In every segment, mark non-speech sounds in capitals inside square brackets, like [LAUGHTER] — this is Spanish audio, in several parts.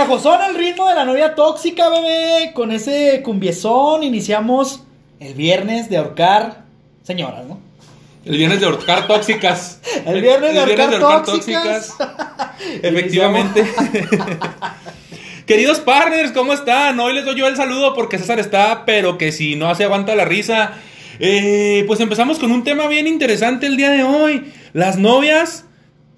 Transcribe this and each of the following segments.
pegajosón el ritmo de la novia tóxica, bebé. Con ese cumbiezón iniciamos el viernes de ahorcar señoras, ¿no? El viernes de ahorcar tóxicas. [LAUGHS] El viernes de ahorcar tóxicas. [LAUGHS] Efectivamente. [LAUGHS] Queridos partners, ¿cómo están? Hoy les doy yo el saludo porque César está, pero que si no hace aguanta la risa. Eh, pues empezamos con un tema bien interesante el día de hoy. Las novias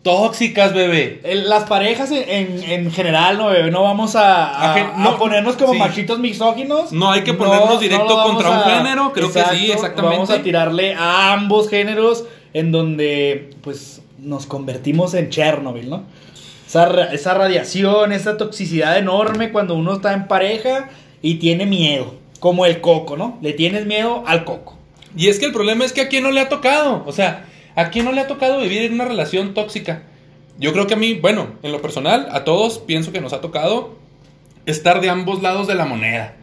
tóxicas, bebé. Las parejas en, en general, no, bebé, no vamos a, a- Aje- a no, ponernos como sí. machitos misóginos. No hay que ponernos directo contra un género, creo que sí, exactamente. Vamos a tirarle a ambos géneros en donde, pues, nos convertimos en Chernobyl, ¿no? Esa, esa radiación, esa toxicidad enorme cuando uno está en pareja y tiene miedo, como el coco, ¿no? Le tienes miedo al coco. Y es que el problema es que a quién no le ha tocado. O sea, ¿a quién no le ha tocado vivir en una relación tóxica? Yo creo que a mí, bueno, en lo personal, a todos pienso que nos ha tocado estar de ambos lados de la moneda.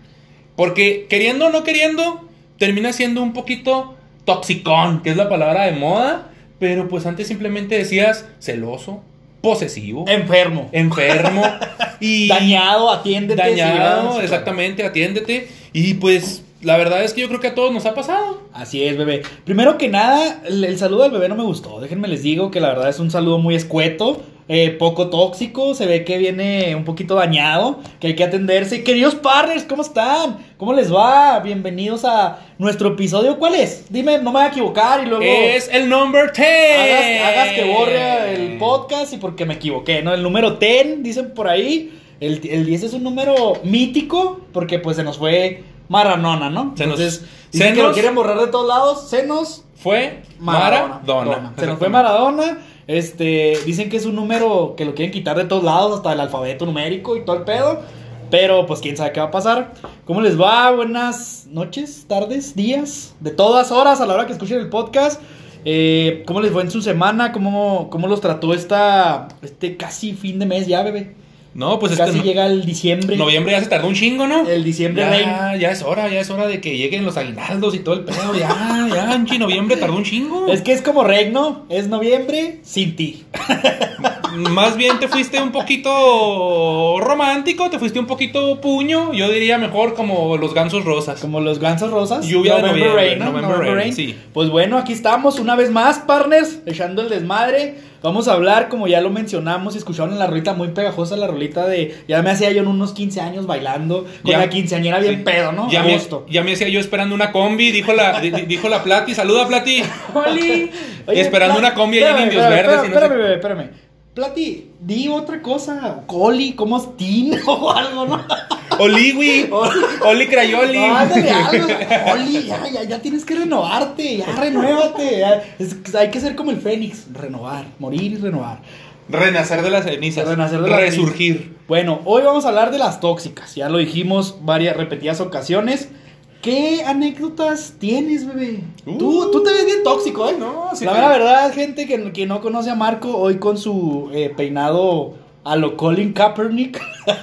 Porque queriendo o no queriendo, termina siendo un poquito toxicón, que es la palabra de moda. Pero pues antes simplemente decías celoso, posesivo, Enfermo. enfermo [LAUGHS] y Dañado, atiéndete. dañado, exactamente, atiéndete. Y pues la verdad es que yo creo que a todos nos ha pasado. Así es, bebé. Primero que nada, el, el saludo al bebé no me gustó. Déjenme les digo que la verdad es un saludo muy escueto, eh, poco tóxico. Se ve que viene un poquito dañado, que hay que atenderse. Queridos partners, ¿cómo están? ¿Cómo les va? Bienvenidos a nuestro episodio. ¿Cuál es? Dime, no me voy a equivocar y luego. Es el number 10. Hagas, hagas que borre el podcast y porque me equivoqué, ¿no? El número 10, dicen por ahí. El, el 10 es un número mítico porque pues se nos fue Maranona, ¿no? Se nos- Entonces, dicen que lo quieren borrar de todos lados. Senos, Fue Maradona. Maradona. Se nos fue Maradona. Este, dicen que es un número que lo quieren quitar de todos lados, hasta el alfabeto numérico y todo el pedo. Pero pues quién sabe qué va a pasar. ¿Cómo les va? Buenas noches, tardes, días, de todas horas a la hora que escuchen el podcast. Eh, ¿Cómo les fue en su semana? ¿Cómo, cómo los trató esta, este casi fin de mes ya, bebé? No, pues es casi que no- llega el diciembre. noviembre ya se tardó un chingo, ¿no? El diciembre ya, ya es hora, ya es hora de que lleguen los aguinaldos y todo el pedo. Ya, ya, en noviembre tardó un chingo. Es que es como regno, es noviembre sin ti. Más bien te fuiste un poquito romántico, te fuiste un poquito puño. Yo diría mejor como los gansos rosas. Como los gansos rosas. Lluvia de noviembre, Rain, ¿no? November November Rain, Rain. sí. Pues bueno, aquí estamos una vez más, partners, echando el desmadre. Vamos a hablar, como ya lo mencionamos, y escucharon en la rolita muy pegajosa, la rolita de. Ya me hacía yo en unos 15 años bailando con Ya. la quinceañera bien Sí. pedo, ¿no? Ya me, ya me hacía yo esperando una combi, dijo la, di- di- dijo la Plati, saluda Plati. [LAUGHS] Oli. Y esperando una combi allá en Indios Verdes Espérame, espérame, espérame. Plati, di otra cosa. Coli, ¿cómo es Tin [LAUGHS] o algo, no? Oliwi, Oli. Oli Crayoli. Ándale, algo. Oli, ya, ya, ya tienes que renovarte, ya [LAUGHS] renuévate. ya. Es- hay que ser como el Fénix, renovar, morir y renovar. Renacer de las cenizas. Renacer de las Resurgir. Bueno, hoy vamos a hablar de las tóxicas. Ya lo dijimos varias repetidas ocasiones. ¿Qué anécdotas tienes, bebé? tú, Uh. tú te ves bien tóxico, ¿eh? No, sí La verdad, gente que, que no conoce a Marco, hoy con su eh, peinado a lo Colin Kaepernick. [LAUGHS]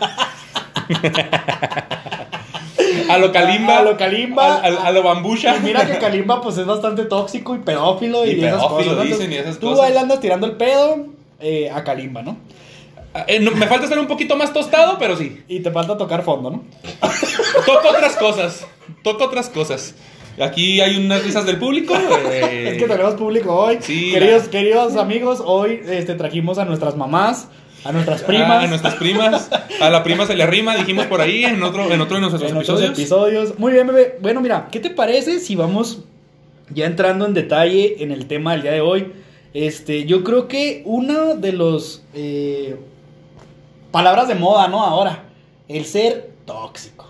A lo Kalimba. A lo Kalimba. A, a- a lo Bambucha. Y mira que Kalimba pues es bastante tóxico y pedófilo y, Y esas pedófilo, cosas. dicen, y esas tú ahí le andas tirando el pedo eh, a Kalimba, ¿no? Eh, no, me falta ser un poquito más tostado, pero sí. Y te falta tocar fondo, ¿no? Toco otras cosas. Toco otras cosas. Aquí hay unas risas del público. eh, [LAUGHS] Es que tenemos público hoy. Sí, queridos, la- queridos amigos, hoy este, trajimos a nuestras mamás, a nuestras primas. A nuestras primas. A la prima se le arrima, dijimos por ahí en otro, en otro de nuestros en otros episodios. episodios. Muy bien, bebé. Bueno, mira, ¿qué te parece si vamos ya entrando en detalle en el tema del día de hoy? Este, yo creo que una de los eh, palabras de moda, ¿no? Ahora, el ser tóxico.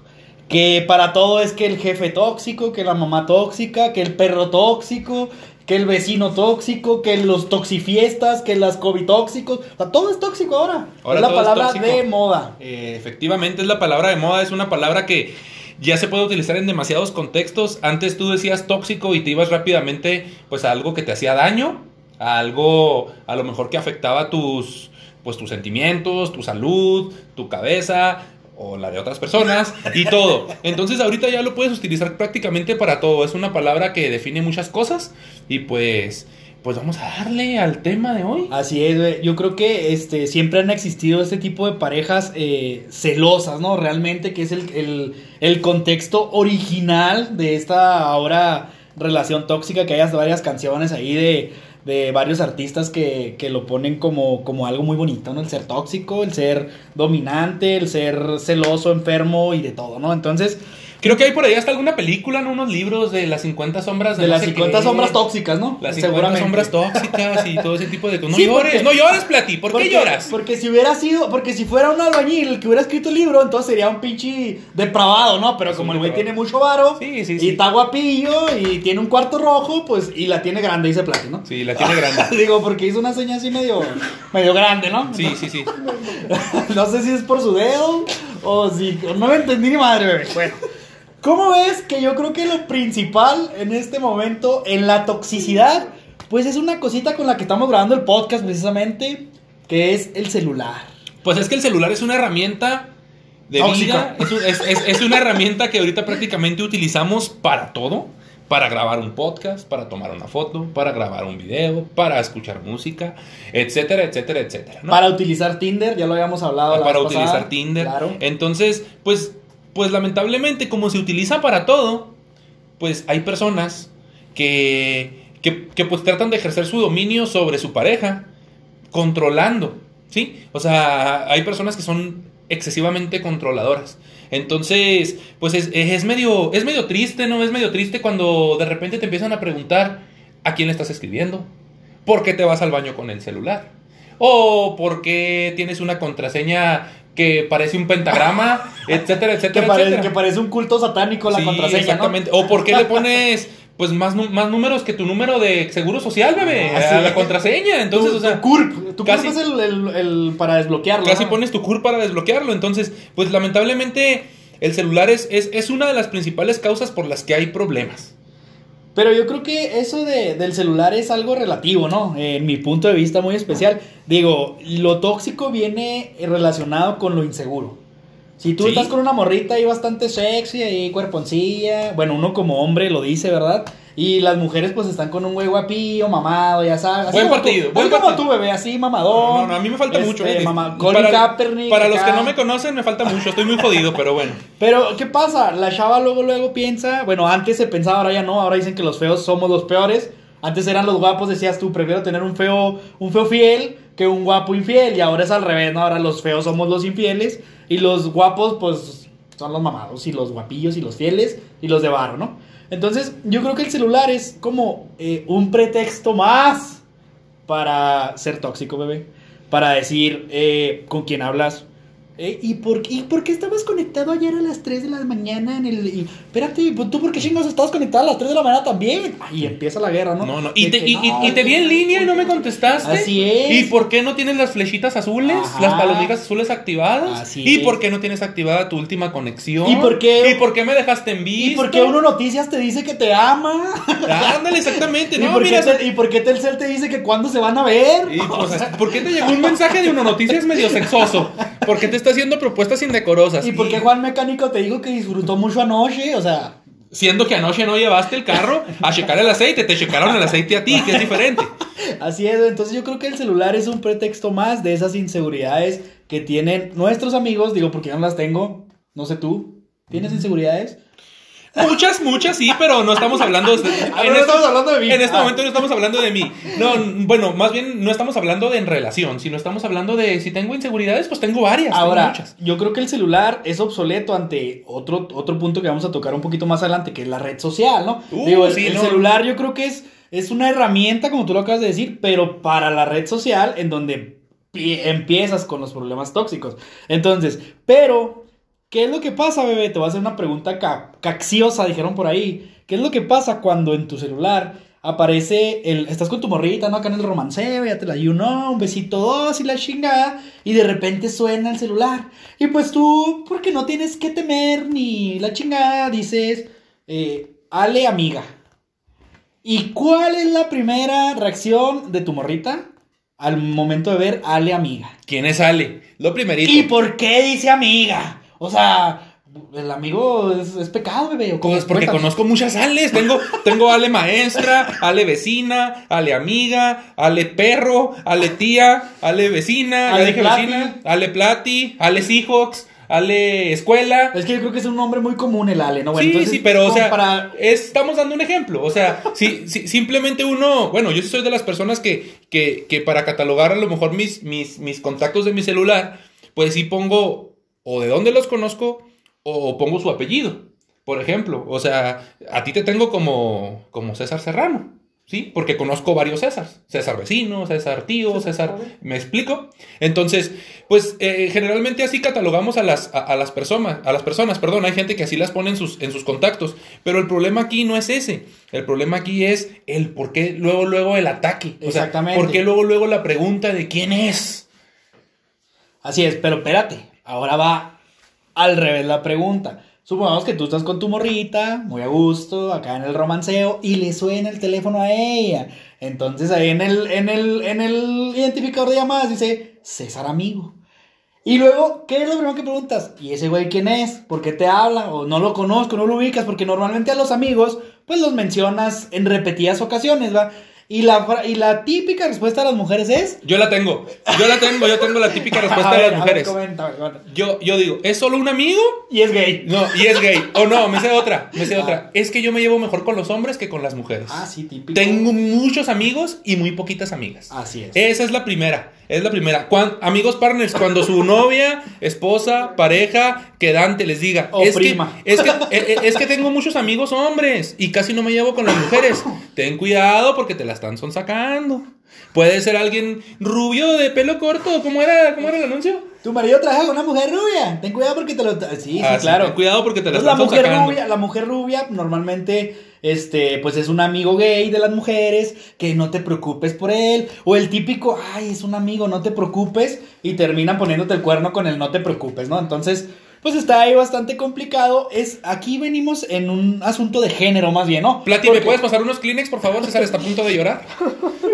Que para todo es que el jefe tóxico, que la mamá tóxica, que el perro tóxico, que el vecino tóxico, que los toxifiestas, que las COVID tóxicos. O sea, todo es tóxico ahora. Ahora es la es palabra de moda. Eh, efectivamente es la palabra de moda, es una palabra que ya se puede utilizar en demasiados contextos. Antes tú decías tóxico y te ibas rápidamente pues a algo que te hacía daño, a algo a lo mejor que afectaba tus pues tus sentimientos, tu salud, tu cabeza o la de otras personas y todo. Entonces ahorita ya lo puedes utilizar prácticamente para todo. Es una palabra que define muchas cosas y pues pues vamos a darle al tema de hoy. Así es. Yo creo que este, siempre han existido este tipo de parejas eh, celosas, ¿no? Realmente, que es el, el, el contexto original de esta ahora relación tóxica, que hay varias canciones ahí de, de varios artistas que, que, lo ponen como, como algo muy bonito, ¿no? El ser tóxico, el ser dominante, el ser celoso, enfermo y de todo, ¿no? Entonces, Creo que hay por ahí hasta alguna película, ¿no? Unos libros de las 50 sombras de, de las 50 qué. sombras tóxicas, ¿no? Las 50 sombras tóxicas y todo ese tipo de cosas. No sí, llores, porque, no llores, Plati. ¿Por porque, qué lloras? Porque si hubiera sido, porque si fuera un albañil el que hubiera escrito el libro, entonces sería un pinche depravado, ¿no? Pero como el güey tiene mucho varo sí, sí, y está guapillo y tiene un cuarto rojo, pues y la tiene grande, dice Plati, ¿no? Sí, la tiene [LAUGHS] grande. Digo, porque hizo una seña así medio, medio grande, ¿no? Sí, sí, sí. [LAUGHS] no sé si es por su dedo o si. No me entendí ni madre, bebé. Bueno. ¿Cómo ves que yo creo que lo principal en este momento en la toxicidad, pues es una cosita con la que estamos grabando el podcast precisamente, que es el celular? Pues es que el celular es una herramienta de vida, es, es, es, una herramienta que ahorita prácticamente utilizamos para todo. Para grabar un podcast, para tomar una foto, para grabar un video, para escuchar música, etcétera, etcétera, etcétera. ¿no? Para utilizar Tinder, ya lo habíamos hablado. Para utilizar pasada. Tinder. Claro. Entonces, pues pues lamentablemente como se utiliza para todo, pues hay personas que, que, que, pues tratan de ejercer su dominio sobre su pareja, controlando, ¿sí? O sea, hay personas que son excesivamente controladoras. Entonces, pues es, es, medio, es medio triste, ¿no? Es medio triste cuando de repente te empiezan a preguntar a quién le estás escribiendo, por qué te vas al baño con el celular, o por qué tienes una contraseña que parece un pentagrama, etcétera, [LAUGHS] etcétera, que, pare, etcétera. que parece un culto satánico la sí, contraseña. Exactamente. ¿no? O por qué le pones pues más, más números que tu número de seguro social, bebé, Ah, sí. a la contraseña. Entonces, tu, o sea, tu CURP, tu casi- CURP es el, el- el para desbloquearlo. casi ¿no? pones tu CUR para desbloquearlo. Entonces, pues lamentablemente el celular es, es, es una de las principales causas por las que hay problemas. Pero yo creo que eso de, del celular es algo relativo, ¿no? En mi punto de vista muy especial. Digo, lo tóxico viene relacionado con lo inseguro. Si tú Sí. estás con una morrita ahí bastante sexy, ahí cuerponcilla, bueno, uno como hombre lo dice, ¿verdad? Y las mujeres pues están con un güey guapillo, mamado, ya sabes. Buen partido, Tú, buen así como partido. tú, bebé, así mamadón. No, no, no, a mí me falta Este, mucho. eh. mamá- Colin para Kaepernick para los que no me conocen, me falta mucho. Estoy muy jodido, pero bueno. [LAUGHS] Pero, ¿qué pasa? La chava luego, luego piensa, bueno, antes se pensaba, ahora ya no, ahora dicen que los feos somos los peores. Antes eran los guapos, decías tú, prefiero tener un feo, un feo fiel que un guapo infiel. Y ahora es al revés, ¿no? Ahora los feos somos los infieles y los guapos, pues, son los mamados y los guapillos y los fieles y los de barro, ¿no? Entonces, yo creo que el celular es como eh, un pretexto más para ser tóxico, bebé. Para decir eh, con quién hablas. Eh, ¿y, por, ¿Y por qué estabas conectado ayer a las 3 de la mañana en el... Y, espérate, pues, ¿tú por qué chingados estabas conectado a las 3 de la mañana también? Y empieza la guerra, ¿no? No, no. Y te, que, y, y- no, y te vi en línea y no me contestaste. Así es. ¿Y por qué no tienes las flechitas azules? Ajá. Las palomitas azules activadas. Así ¿Y es. por qué no tienes activada tu última conexión? ¿Y por qué- ¿Y por qué me dejaste en visto? ¿Y por qué Uno Noticias te dice que te ama? Ándale, exactamente. [LAUGHS] ¿Y, No, por mira, qué te- ¿Y por qué Telcel te dice que cuándo se van a ver? Y, pues, [LAUGHS] ¿Por qué te llegó un mensaje de Uno Noticias medio sexoso? ¿Por qué te está haciendo propuestas indecorosas? ¿Y por qué Juan Mecánico te dijo que disfrutó mucho anoche? O sea... Siendo que anoche no llevaste el carro a checar el aceite, te checaron el aceite a ti, que es diferente. Así es, entonces yo creo que el celular es un pretexto más de esas inseguridades que tienen nuestros amigos, digo porque yo no las tengo, no sé tú, ¿tienes inseguridades? Muchas, muchas sí, pero no estamos hablando de, [LAUGHS] Ah, no estamos hablando de mí. En este Ah. momento no estamos hablando de mí. No, bueno, más bien no estamos hablando de en relación, sino estamos hablando de si tengo inseguridades, pues tengo varias. tengo Ahora, muchas. yo creo que el celular es obsoleto ante otro, otro punto que vamos a tocar un poquito más adelante, que es la red social, ¿no? Uh, Digo, el, sí, el no. celular yo creo que es, es una herramienta, como tú lo acabas de decir, pero para la red social en donde pi- empiezas con los problemas tóxicos. Entonces, pero, ¿qué es lo que pasa, bebé? Te voy a hacer una pregunta ca- caxiosa, dijeron por ahí. ¿Qué es lo que pasa cuando en tu celular aparece el. Estás con tu morrita, ¿no? Acá en el romanceo, ya te la you know, un besito dos y la chingada. Y de repente suena el celular. Y pues tú, porque no tienes que temer ni la chingada, dices. eh, Ale, amiga. ¿Y cuál es la primera reacción de tu morrita al momento de ver Ale, amiga? ¿Quién es Ale? Lo primerito. ¿Y por qué dice amiga? O sea, el amigo es, es pecado, bebé. Pues porque conozco muchas Ales. Tengo, tengo Ale maestra, Ale vecina, Ale amiga, Ale perro, Ale tía, Ale vecina, Ale Ale vecina, Ale Plati, Ale Seahawks, Ale escuela. Es que yo creo que es un nombre muy común el Ale, ¿no? Bueno, sí, entonces, sí, pero o sea, para- es- estamos dando un ejemplo. O sea, si, si- simplemente uno, bueno, yo sí soy de las personas que, que, que para catalogar a lo mejor mis, mis, mis contactos de mi celular, pues sí pongo o de dónde los conozco o pongo su apellido. Por ejemplo, o sea, a ti te tengo como, como César Serrano. ¿Sí? Porque conozco varios Césars. César vecino, César tío, César... ¿Me explico? Entonces, pues eh, generalmente así catalogamos a las, a, a las personas, a las personas, perdón, hay gente que así las pone en sus, en sus contactos, pero el problema aquí no es ese, el problema aquí es el por qué luego, luego el ataque, o sea, Exactamente. por qué luego, luego la pregunta de quién es. Así es, pero espérate, ahora va al revés la pregunta. Supongamos que tú estás con tu morrita, muy a gusto, acá en el romanceo, y le suena el teléfono a ella. Entonces ahí en el, en el, en el identificador de llamadas dice César amigo. Y luego, ¿qué es lo primero que preguntas? ¿Y ese güey quién es? ¿Por qué te habla? O no lo conozco, no lo ubicas, porque normalmente a los amigos, pues los mencionas en repetidas ocasiones, ¿va? Y la, y la típica respuesta de las mujeres es... Yo la tengo, yo la tengo, yo tengo la típica [LAUGHS] respuesta A de ver, las ver, mujeres. comenta, comenta. Yo, yo digo, ¿es solo un amigo? Y es gay. No, y es gay. O no, me sé otra, me sé otra. Es que yo me llevo mejor con los hombres que con las mujeres. Ah, sí, típico. Tengo muchos amigos y muy poquitas amigas. Así es. Esa es la primera. Es la primera. Cuan- amigos partners, cuando su novia, esposa, pareja, quedante les diga. O es prima. Que, es, que, eh, eh, es que tengo muchos amigos hombres y casi no me llevo con las mujeres. Ten cuidado porque te la están sonsacando. Puede ser alguien rubio de pelo corto. ¿Cómo era, cómo era el anuncio? Tu marido trabaja con una mujer rubia. Ten cuidado porque te lo. Sí, Ah, sí, claro. ten cuidado porque te la Entonces, la mujer rubia, la mujer rubia normalmente, este, pues es un amigo gay de las mujeres, que no te preocupes por él. O el típico, ay, es un amigo, no te preocupes. Y terminan poniéndote el cuerno con el no te preocupes, ¿no? Entonces, pues está ahí bastante complicado. Es, aquí venimos en un asunto de género más bien, ¿no? Plati, ¿me puedes pasar unos Kleenex, por favor? César está a punto de llorar.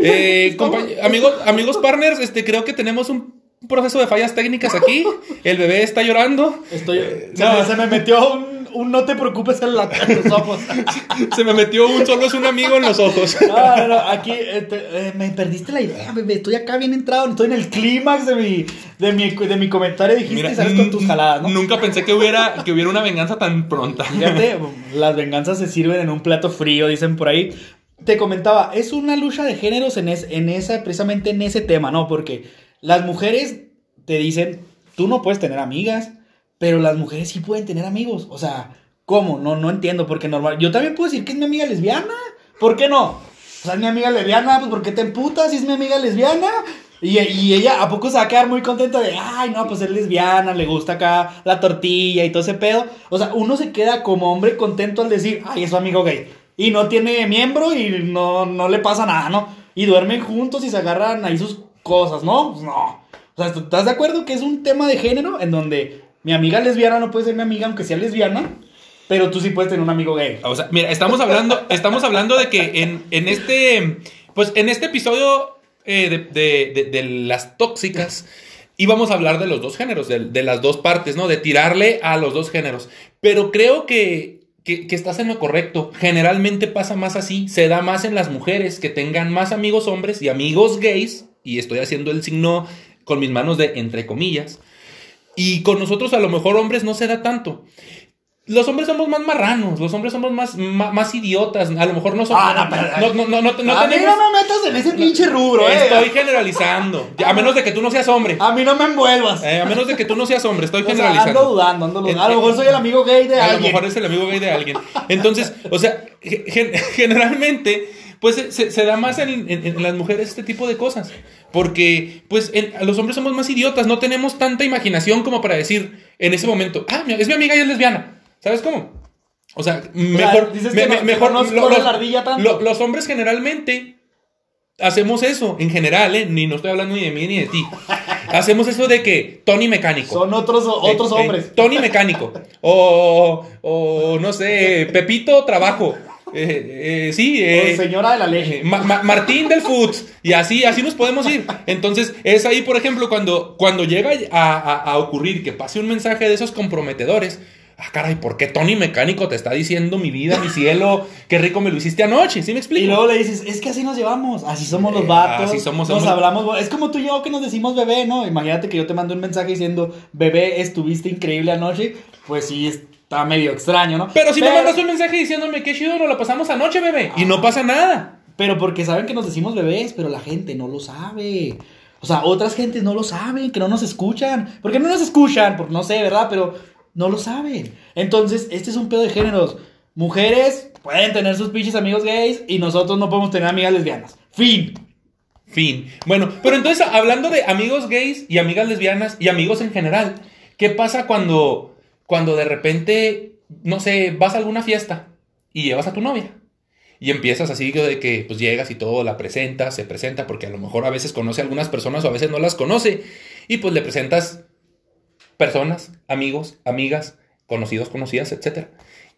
Eh, [LAUGHS] amigos, amigos partners, este, creo que tenemos un proceso de fallas técnicas aquí. El bebé está llorando. Estoy, se, no. se me metió un, un no te preocupes en, la- en los ojos. [LAUGHS] Se me metió un solo es un amigo en los ojos. No, no, no, aquí eh, te- eh, me perdiste la idea, bebé. Estoy acá bien entrado, estoy en el clímax de mi, de mi, de mi comentario. Dijiste, Mira, sales con tus jaladas, ¿no? Nunca pensé que hubiera, que hubiera una venganza tan pronta. Fíjate, [LAUGHS] las venganzas se sirven en un plato frío, dicen por ahí. Te comentaba, es una lucha de géneros en, es- en esa, precisamente en ese tema, ¿no? Porque las mujeres te dicen, tú no puedes tener amigas, pero las mujeres sí pueden tener amigos. O sea, ¿cómo? No, no entiendo, porque normal. Yo también puedo decir que es mi amiga lesbiana. ¿Por qué no? O sea, es mi amiga lesbiana, pues ¿por qué te emputas si es mi amiga lesbiana? Y, y ella, ¿a poco se va a quedar muy contenta de, ay, no, pues es lesbiana, le gusta acá la tortilla y todo ese pedo? O sea, uno se queda como hombre contento al decir, ay, es su amigo gay. Y no tiene miembro y no, no le pasa nada, ¿no? Y duermen juntos y se agarran ahí sus cosas, ¿no? Pues no. O sea, ¿estás de acuerdo que es un tema de género en donde mi amiga lesbiana no puede ser mi amiga aunque sea lesbiana? Pero tú sí puedes tener un amigo gay. O sea, mira, estamos hablando, estamos hablando de que en, en este, pues en este episodio eh, de, de- las tóxicas íbamos a hablar de los dos géneros, de, de las dos partes, ¿no? De tirarle a los dos géneros. Pero creo que, que, que estás en lo correcto. Generalmente pasa más así, se da más en las mujeres que tengan más amigos hombres y amigos gays, y estoy haciendo el signo con mis manos de entre comillas. Y con nosotros a lo mejor hombres no se da tanto. Los hombres somos más marranos, los hombres somos más, ma- más, idiotas. A lo mejor no somos. Ah, no, pero- no, no, no, no, no a mí tenemos- no me metas en ese pinche rubro, eh. Estoy generalizando. [LAUGHS] A menos de que tú no seas hombre. A mí no me envuelvas. Eh, a menos de que tú no seas hombre, estoy [LAUGHS] O sea, generalizando. ando dudando, ando dudando. A lo mejor soy el amigo gay de a lo alguien. mejor es el amigo gay de alguien. Entonces, o sea, ge- gen- [LAUGHS] generalmente, pues se- se da más en, en- en las mujeres este tipo de cosas. Porque, pues, en- los hombres somos más idiotas, no tenemos tanta imaginación como para decir en ese momento, ah, es mi amiga y es lesbiana. ¿Sabes cómo? O sea, mejor. me- me- no- mejor no lo- los- la ardilla tanto. lo- los hombres generalmente hacemos eso, en general, ¿eh? Ni no estoy hablando ni de mí ni de ti. [LAUGHS] Hacemos eso de que Tony mecánico. Son otros, otros Eh, eh, hombres. Tony Mecánico. O, o no sé, Pepito Trabajo. Eh, eh, sí, eh, señora de la. Ma- Ma- Martín del Foods. Y así, así nos podemos ir. Entonces, es ahí, por ejemplo, cuando, cuando llega a, a- a ocurrir que pase un mensaje de esos comprometedores. ah, caray, ¿por qué Tony Mecánico te está diciendo mi vida, mi cielo, qué rico me lo hiciste anoche? ¿Sí me explico? Y luego le dices, es que así nos llevamos, así somos los Eh, vatos. así somos, Nos somos- hablamos, es como tú y yo que nos decimos bebé, ¿no? Imagínate que yo te mando un mensaje diciendo, bebé, estuviste increíble anoche. Pues sí, está medio extraño, ¿no? Pero si me mandas un mensaje diciéndome qué chido nos lo pasamos anoche, bebé, y no pasa nada. Pero porque saben que nos decimos bebés, pero la gente no lo sabe. O sea, otras gentes no lo saben, que no nos escuchan. ¿Por qué no nos escuchan? Porque no sé, ¿verdad? Pero no lo saben. Entonces, este es un pedo de géneros. Mujeres pueden tener sus pinches amigos gays y nosotros no podemos tener amigas lesbianas. Fin. Fin. Bueno, pero entonces, hablando de amigos gays y amigas lesbianas y amigos en general, ¿qué pasa cuando, cuando de repente, no sé, vas a alguna fiesta y llevas a tu novia? Y empiezas así de que pues llegas y todo, la presentas, se presenta, porque a lo mejor a veces conoce a algunas personas o a veces no las conoce. Y pues le presentas personas, amigos, amigas, conocidos, conocidas, etc.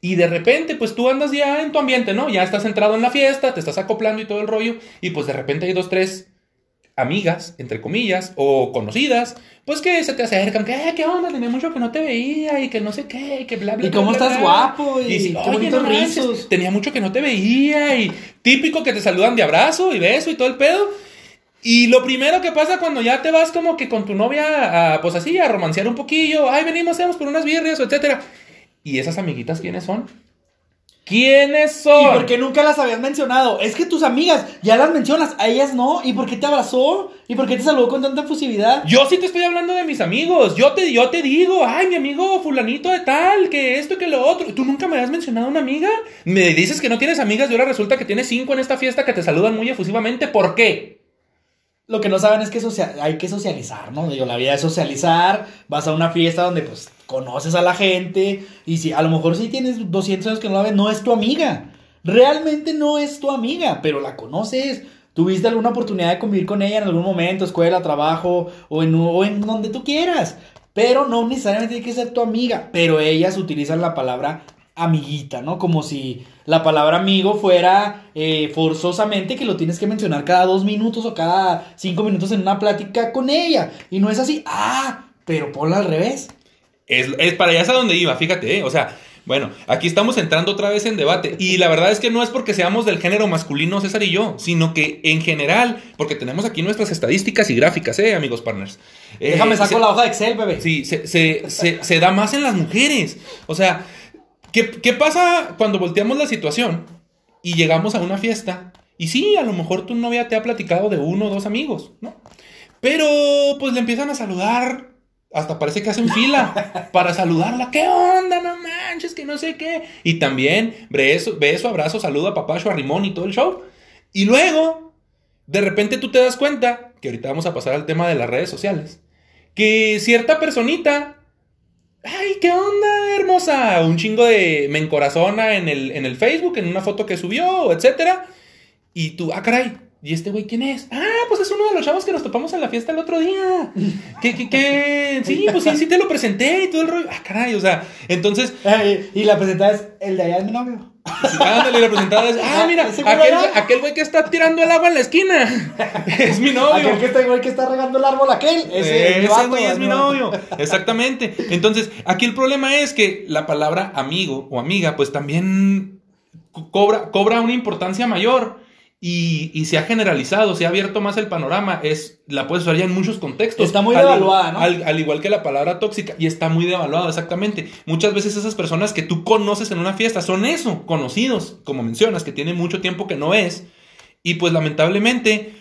Y de repente, pues tú andas ya en tu ambiente, ¿no? Ya estás entrado en la fiesta, te estás acoplando y todo el rollo. Y pues de repente hay dos, tres amigas, entre comillas, o conocidas, pues que se te acercan, que, "Eh, ¿qué onda? Tenía mucho que no te veía y que no sé qué, y que bla, bla, ¿Y bla, cómo bla, estás bla". guapo? Y sí, qué "Oye, bonitos no manches, rizos". Tenía mucho que no te veía y típico que te saludan de abrazo y beso y todo el pedo. Y lo primero que pasa cuando ya te vas como que con tu novia, a, pues así, a romancear un poquillo, ay, venimos, hacemos por unas birrias, etcétera. ¿Y esas amiguitas quiénes son? ¿Quiénes ¿Y son? por qué nunca las habías mencionado? Es que tus amigas ya las mencionas, a ellas no. ¿Y por qué te abrazó? ¿Y por qué te saludó con tanta efusividad? Yo sí te estoy hablando de mis amigos. Yo te, yo te digo, ay, mi amigo fulanito de tal, que esto, que lo otro. ¿Tú nunca me has mencionado una amiga? Me dices que no tienes amigas y ahora resulta que tienes cinco en esta fiesta que te saludan muy efusivamente. ¿Por qué? Lo que no saben es que socia- hay que socializar, ¿no? Digo, la vida es socializar. Vas a una fiesta donde, pues, conoces a la gente. Y si a lo mejor si tienes 200 años que no la ves, no es tu amiga. Realmente no es tu amiga, pero la conoces. Tuviste alguna oportunidad de convivir con ella en algún momento, escuela, trabajo o en, o en donde tú quieras. Pero no necesariamente tiene que ser tu amiga. Pero ellas utilizan la palabra amiguita, ¿no? Como si la palabra amigo fuera eh, forzosamente que lo tienes que mencionar cada dos minutos o cada cinco minutos en una plática con ella. Y no es así. Ah, pero ponla al revés. Es, es para allá es a donde iba, fíjate, ¿eh? O sea, bueno, aquí estamos entrando otra vez en debate. Y la verdad es que no es porque seamos del género masculino, César y yo, sino que en general, porque tenemos aquí nuestras estadísticas y gráficas, ¿eh, amigos partners? Eh, Déjame saco se- la hoja de Excel, bebé. Sí, se, se- se- se da más en las mujeres. O sea, ¿qué, pasa cuando volteamos la situación y llegamos a una fiesta? Y sí, a lo mejor tu novia te ha platicado de uno o dos amigos, ¿no? Pero pues le empiezan a saludar. Hasta parece que hacen fila para saludarla. ¿Qué onda? No manches, que no sé qué. Y también beso, beso abrazo, saludo a papacho, a Rimón y todo el show. Y luego, de repente tú te das cuenta, que ahorita vamos a pasar al tema de las redes sociales, que cierta personita, ay, ¿qué onda, hermosa? Un chingo de me encorazona en el, en el Facebook, en una foto que subió, etcétera. Y tú, ah, caray, ¿y este güey quién es? Ah, pues es uno de los chavos que nos topamos en la fiesta el otro día. [LAUGHS] ¿Qué, qué, qué? Sí, pues sí, sí te lo presenté y todo el rollo. Ah, caray, o sea, entonces, y la presentada es el de allá es mi novio. Ándale, la presentada es, ah, mira, Ese güey aquel, güey que está tirando el agua en la esquina. [LAUGHS] Es mi novio. Aquel que está igual que está regando el árbol aquel. Ese, Ese vato, güey es mi novio. Exactamente. Entonces, aquí el problema es que la palabra amigo o amiga, pues también co- cobra, cobra una importancia mayor. Y, y se ha generalizado, se ha abierto más el panorama. Es, la puedes usar ya en muchos contextos. Está muy Al- devaluada, ¿no? Al, al igual que la palabra tóxica. Y está muy devaluada, exactamente. Muchas veces esas personas que tú conoces en una fiesta son eso, conocidos, como mencionas, que tienen mucho tiempo que no ves. Y pues lamentablemente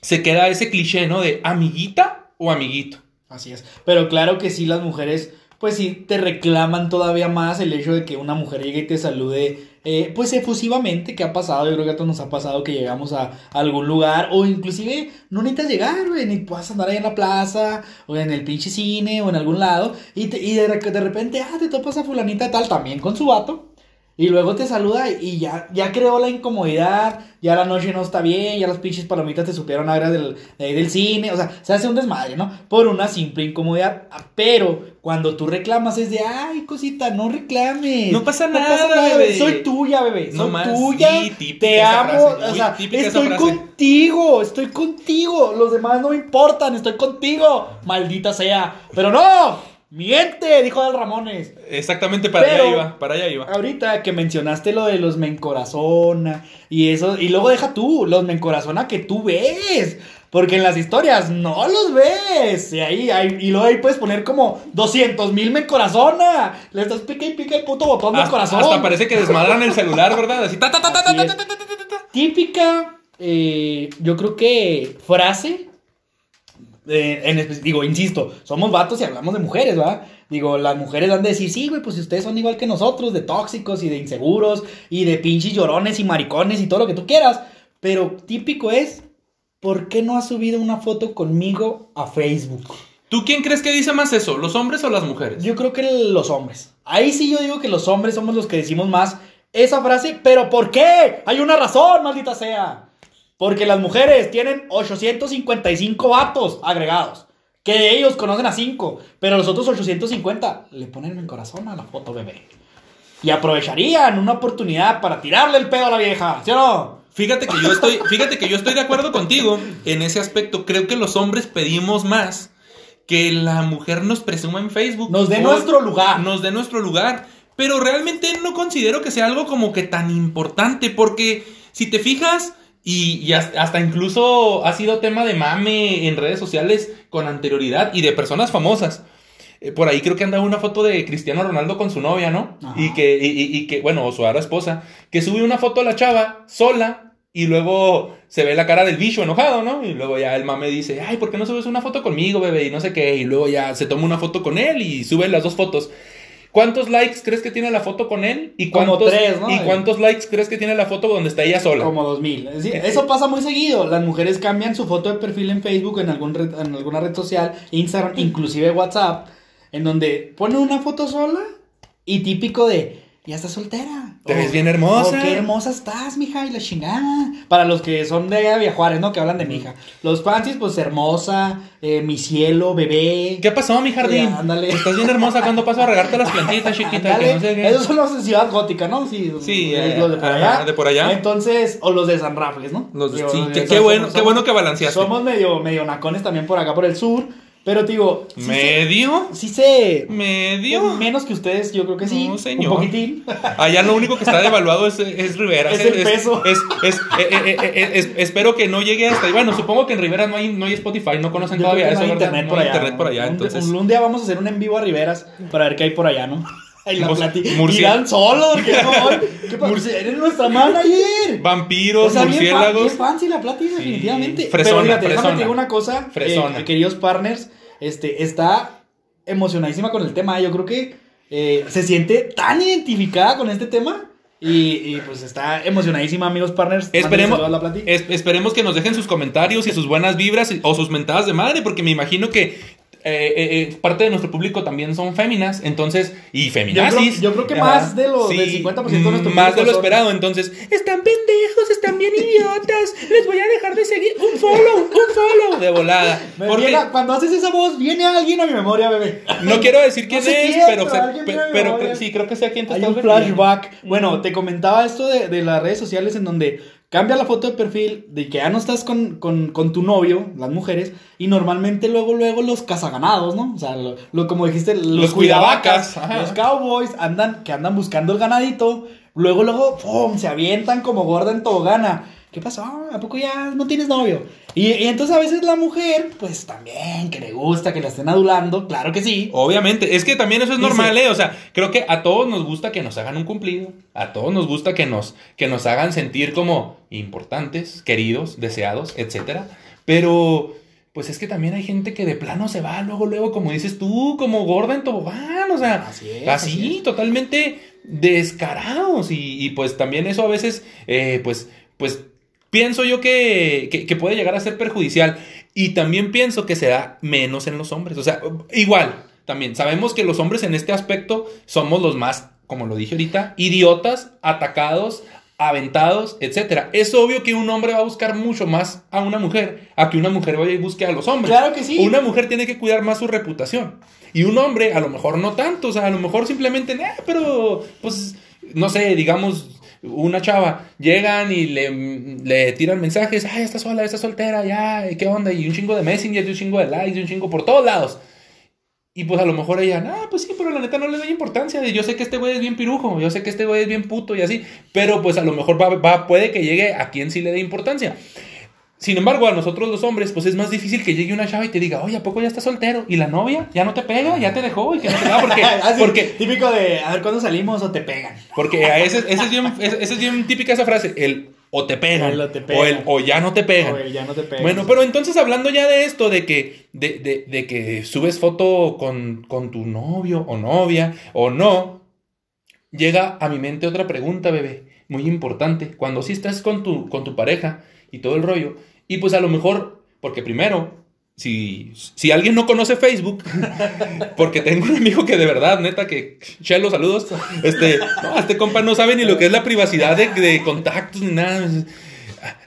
se queda ese cliché, ¿no? De amiguita o amiguito. Así es. Pero claro que sí, las mujeres, pues sí, te reclaman todavía más el hecho de que una mujer llegue y te salude, eh, pues efusivamente, que ha pasado, yo creo que a todos nos ha pasado que llegamos a, algún lugar, o inclusive no necesitas llegar, güey, ni puedes andar ahí en la plaza, o en el pinche cine, o en algún lado, y, te- y de, de repente, ah, te topas a fulanita tal, también con su vato. Y luego te saluda y ya, ya creó la incomodidad, ya la noche no está bien, ya las pinches palomitas te supieron a del, de del cine, o sea, se hace un desmadre, ¿no? Por una simple incomodidad. Pero cuando tú reclamas es de, ay, cosita, no reclames. No pasa nada, bebé. Soy tuya, bebé. No Soy más. tuya. Te amo. frase, o sea, estoy contigo, estoy contigo. Los demás no me importan, estoy contigo. Maldita sea. Pero no. Miente, dijo Dal Ramones. Exactamente para Pero- allá iba, para allá iba. Ahorita que mencionaste lo de los me encorazona y eso, y luego deja tú, los me encorazona que tú ves. Porque en las historias no los ves. Y ahí, ahí- y luego ahí puedes poner como 200 mil me encorazona. Le estás pica y pica el puto botón Hasta, corazón. hasta parece que desmadran el celular, ¿verdad? Así, ta, ta, ta, ta, ta, Así ta, es. ta, ta, ta, ta, ta. Típica, eh, yo creo que frase. Eh, en digo, insisto, somos vatos y hablamos de mujeres, ¿verdad? Digo, las mujeres han de decir, sí, güey, pues si ustedes son igual que nosotros, de tóxicos y de inseguros y de pinches llorones y maricones y todo lo que tú quieras. Pero típico es, ¿por qué no has subido una foto conmigo a Facebook? ¿Tú quién crees que dice más eso, los hombres o las mujeres? Yo creo que los hombres. Ahí sí yo digo que los hombres somos los que decimos más esa frase, pero ¿por qué? Hay una razón, maldita sea. Porque las mujeres tienen 855 vatos agregados. Que de ellos conocen a 5. Pero los otros 850 le ponen en el corazón a la foto bebé. Y aprovecharían una oportunidad para tirarle el pedo a la vieja. ¿Sí o no? Fíjate que yo estoy, fíjate que yo estoy de acuerdo contigo en ese aspecto. Creo que los hombres pedimos más que la mujer nos presuma en Facebook. Nos dé nuestro lugar. Nos dé nuestro lugar. Pero realmente no considero que sea algo como que tan importante. Porque si te fijas, y, y hasta incluso ha sido tema de mame en redes sociales con anterioridad y de personas famosas. Eh, Por ahí creo que anda una foto de Cristiano Ronaldo con su novia, ¿no? Ajá. Y que, y- y que, bueno, o su ahora esposa, que sube una foto a la chava sola y luego se ve la cara del bicho enojado, ¿no? Y luego ya el mame dice, ay, ¿por qué no subes una foto conmigo, bebé? Y no sé qué. Y luego ya se toma una foto con él y sube las dos fotos. ¿Cuántos likes crees que tiene la foto con él? ¿Y Como cuántos, tres, ¿no? ¿Y cuántos likes crees que tiene la foto donde está ella sola? Como 2000. Es decir, eso pasa muy seguido. Las mujeres cambian su foto de perfil en Facebook, en, algún red- en alguna red social, Instagram, inclusive WhatsApp, en donde ponen una foto sola y típico de, ya estás soltera. Te O- ves bien hermosa. o qué hermosa estás, mija, y la chingada. Para los que son de allá de ¿no? Que hablan de mi hija. Los fancies, pues hermosa, eh, mi cielo, bebé. ¿Qué pasó, mi jardín? Ándale. Estás bien hermosa. ¿Cuándo paso a regarte las plantitas, chiquita? Que no sé qué. Esos son los de Ciudad Gótica, ¿no? Sí, Sí, los eh, los de por allá. de por allá. Entonces, o los de San Rafles, ¿no? Los de- Digo, sí, los de qué- bueno- somos- qué bueno que balanceaste. Somos medio, medio nacones también por acá, por el sur. Pero, te digo, sí ¿Medio? sí se... ¿Medio? Menos que ustedes, yo creo que sí. No, señor. Un poquitín. Allá lo único que está devaluado es, es Rivera. Es el peso. es- es- eh, eh, eh, eh, es- espero que no llegue hasta ahí. Bueno, supongo que en Rivera no hay, no hay Spotify, no conocen Yo todavía creo que eso, hay internet por allá. internet por allá, Un- entonces. Un, un día vamos a hacer un en vivo a Riveras para ver qué hay por allá, ¿no? Ay, la plati- Irán solo. ¿Qué? [LAUGHS] Murci- Eres nuestra manager. Vampiros, O sea, murciélagos. bien fancy la plática, definitivamente. Fresona, Pero fíjate, déjame fresona. te digo una cosa. eh, queridos partners, este, está emocionadísima con el tema. Yo creo que eh, se siente tan identificada con este tema. Y, y, pues está emocionadísima, amigos partners. Esperemos, la Plati. es- esperemos que nos dejen sus comentarios y sus buenas vibras y- o sus mentadas de madre, porque me imagino que eh, eh, eh, parte de nuestro público también son féminas, entonces, y Yo feminazis. creo, yo creo que más de lo, Sí, del 50% de nuestro Más de lo son- esperado, entonces, están pendejos, están bien [LAUGHS] idiotas, les voy a dejar de seguir. Un follow, un follow de volada. Porque viene- cuando haces esa voz, viene alguien a mi memoria, bebé. no quiero decir quién [LAUGHS] No es, pero, pero sí, creo que sé a quién te Hay estás un flashback. Bueno, te comentaba esto de, de las redes sociales en donde cambia la foto de perfil de que ya no estás con, con- con tu novio, las mujeres, y normalmente luego, luego los cazaganados, ¿no? O sea, lo, lo- como dijiste, los, Los cuidavacas, los cowboys andan, que andan buscando el ganadito, luego, luego, ¡pum! se avientan como gorda en tobogana. ¿Qué pasó? ¿A poco ya no tienes novio? Y, y entonces a veces la mujer, pues también, que le gusta que la estén adulando, claro que sí. Obviamente, es que también eso es normal, ¿eh? O sea, creo que a todos nos gusta que nos hagan un cumplido, a todos nos gusta que nos, que nos hagan sentir como importantes, queridos, deseados, etcétera. Pero, pues es que también hay gente que de plano se va luego, luego, como dices tú, como gorda en tobogán, o sea, Así es, así, totalmente descarados. Y, y, pues también eso a veces, eh, pues, pues pienso yo que, que, que puede llegar a ser perjudicial. Y también pienso que se da menos en los hombres. O sea, igual, también sabemos que los hombres en este aspecto somos los más, como lo dije ahorita, idiotas, atacados, aventados, etcétera. Es obvio que un hombre va a buscar mucho más a una mujer a que una mujer vaya y busque a los hombres. Claro que sí. Una mujer tiene que cuidar más su reputación. Y un hombre, a lo mejor no tanto, o sea, a lo mejor simplemente, "Eh, pero, pues, no sé, digamos, una chava, llegan y le, le tiran mensajes, ay, está sola, está soltera, ya, ¿qué onda? Y un chingo de messenger, y un chingo de likes, y un chingo por todos lados. Y pues a lo mejor ella, ah, pues sí, pero la neta no le doy importancia. Yo sé que este güey es bien pirujo, yo sé que este güey es bien puto y así, pero pues a lo mejor va, va, puede que llegue a quien sí le dé importancia. Sin embargo, a nosotros los hombres, pues es más difícil que llegue una chava y te diga, oye, ¿a poco ya estás soltero? ¿Y la novia? ¿Ya no te pega? ¿Ya te dejó? ¿Y que no te da? [LAUGHS] Porque, típico de, a ver, ¿cuándo salimos o te pegan? porque a ese, ese es bien, ese es bien típica esa frase, el o te pegan, El o te o, el o ya no te pegan. O el ya no te pegan. Bueno, pero entonces hablando ya de esto, de que, de, de, de que subes foto con, con tu novio o novia o no, llega a mi mente otra pregunta, bebé, muy importante. Cuando sí estás con tu, con tu pareja y todo el rollo, y pues a lo mejor, porque primero, si, si alguien no conoce Facebook, [LAUGHS] porque tengo un amigo que de verdad, neta, que, chelo, saludos, este, este compa no sabe ni lo que es la privacidad de, de contactos ni nada.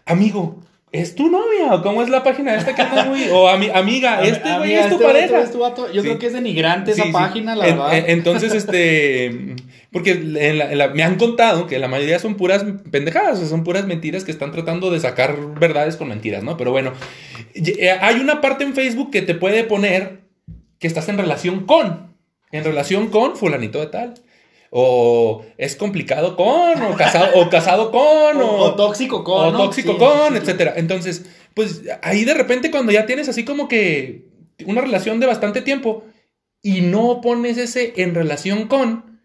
Amigo, ¿es tu novia? ¿O cómo es la página esta que anda muy... O ami- amiga, [LAUGHS] este güey es tu este pareja. vato es tu vato. Yo Sí. creo que es denigrante esa Sí, sí. página, la En- verdad. en- entonces, este. [LAUGHS] Porque en la- en la- me han contado que la mayoría son puras pendejadas, son puras mentiras que están tratando de sacar verdades con mentiras, ¿no? Pero bueno, eh, hay una parte en Facebook que te puede poner que estás en relación con, en relación con fulanito de tal. O es complicado con, o casado, o casado con, o, o, o tóxico con. o ¿no? tóxico Sí, con, sí, etcétera. Entonces, pues ahí de repente cuando ya tienes así como que una relación de bastante tiempo y no pones ese en relación con,